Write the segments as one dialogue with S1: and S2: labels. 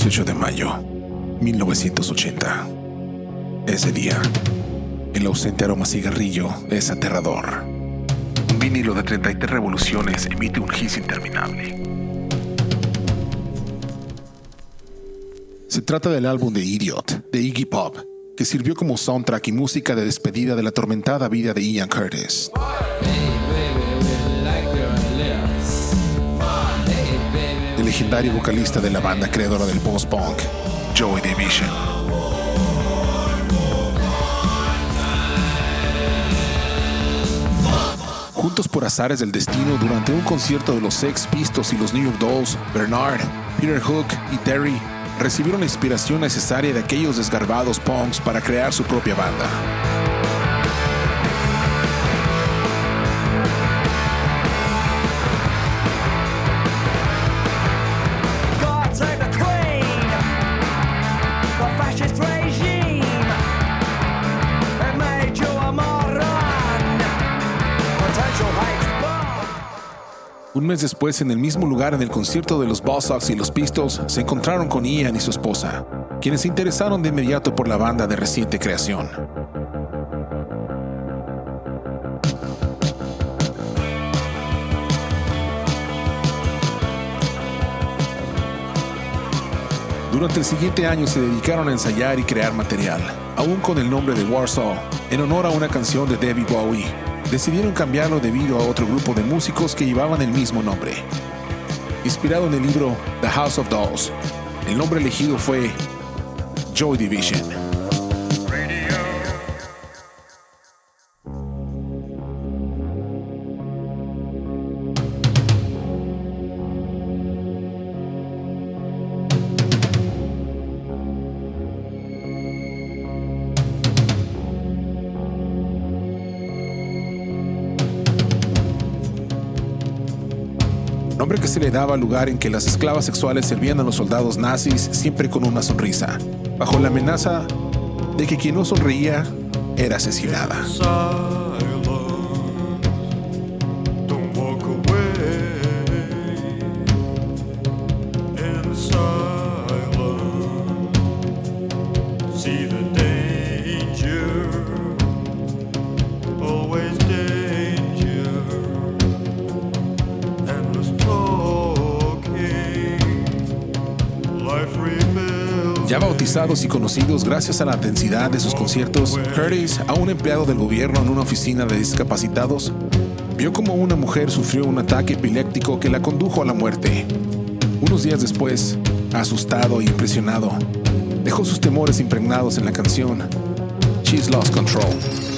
S1: 18 de mayo, 1980. Ese día, el ausente aroma cigarrillo es aterrador. Un vinilo de 33 revoluciones emite un hiss interminable. Se trata del álbum de Idiot, de Iggy Pop, que sirvió como soundtrack y música de despedida de la atormentada vida de Ian Curtis. Legendario vocalista de la banda creadora del post-punk, Joy Division. Juntos por azares del destino durante un concierto de los Sex Pistols y los New York Dolls, Bernard, Peter Hook y Terry recibieron la inspiración necesaria de aquellos desgarbados punks para crear su propia banda. Un mes después, en el mismo lugar en el concierto de los Sox y los Pistols, se encontraron con Ian y su esposa, quienes se interesaron de inmediato por la banda de reciente creación. Durante el siguiente año se dedicaron a ensayar y crear material, aún con el nombre de Warsaw, en honor a una canción de David Bowie, decidieron cambiarlo debido a otro grupo de músicos que llevaban el mismo nombre. Inspirado en el libro The House of Dolls, el nombre elegido fue Joy Division. Que se le daba lugar en que las esclavas sexuales servían a los soldados nazis siempre con una sonrisa, bajo la amenaza de que quien no sonreía era asesinada. Bautizados y conocidos gracias a la intensidad de sus conciertos, Curtis, a un empleado del gobierno en una oficina de discapacitados, vio como una mujer sufrió un ataque epiléptico que la condujo a la muerte. Unos días después, asustado y impresionado, dejó sus temores impregnados en la canción She's Lost Control.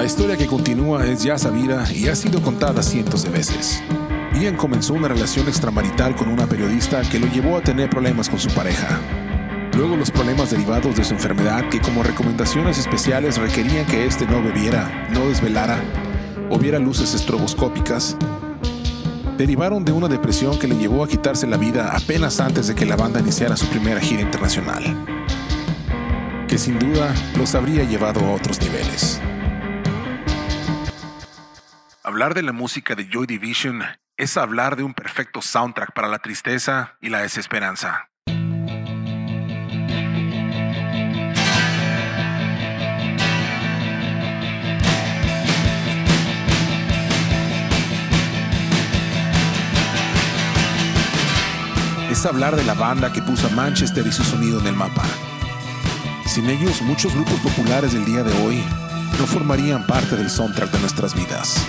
S1: La historia que continúa es ya sabida y ha sido contada cientos de veces. Ian comenzó una relación extramarital con una periodista que lo llevó a tener problemas con su pareja. Luego los problemas derivados de su enfermedad que como recomendaciones especiales requerían que éste no bebiera, no desvelara o viera luces estroboscópicas, derivaron de una depresión que le llevó a quitarse la vida apenas antes de que la banda iniciara su primera gira internacional, que sin duda los habría llevado a otros niveles. Hablar de la música de Joy Division es hablar de un perfecto soundtrack para la tristeza y la desesperanza. es hablar de la banda que puso a Manchester y su sonido en el mapa. Sin ellos, muchos grupos populares del día de hoy no formarían parte del soundtrack de nuestras vidas.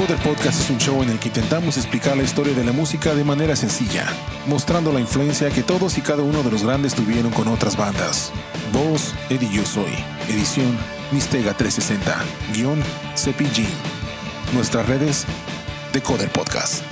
S1: Decoder Podcast es un show en el que intentamos explicar la historia de la música de manera sencilla, mostrando la influencia que todos y cada uno de los grandes tuvieron con otras bandas. Voz, Eddie Yo Soy. Edición, Mistega 360. Guión, CPG. Nuestras redes, Decoder Podcast.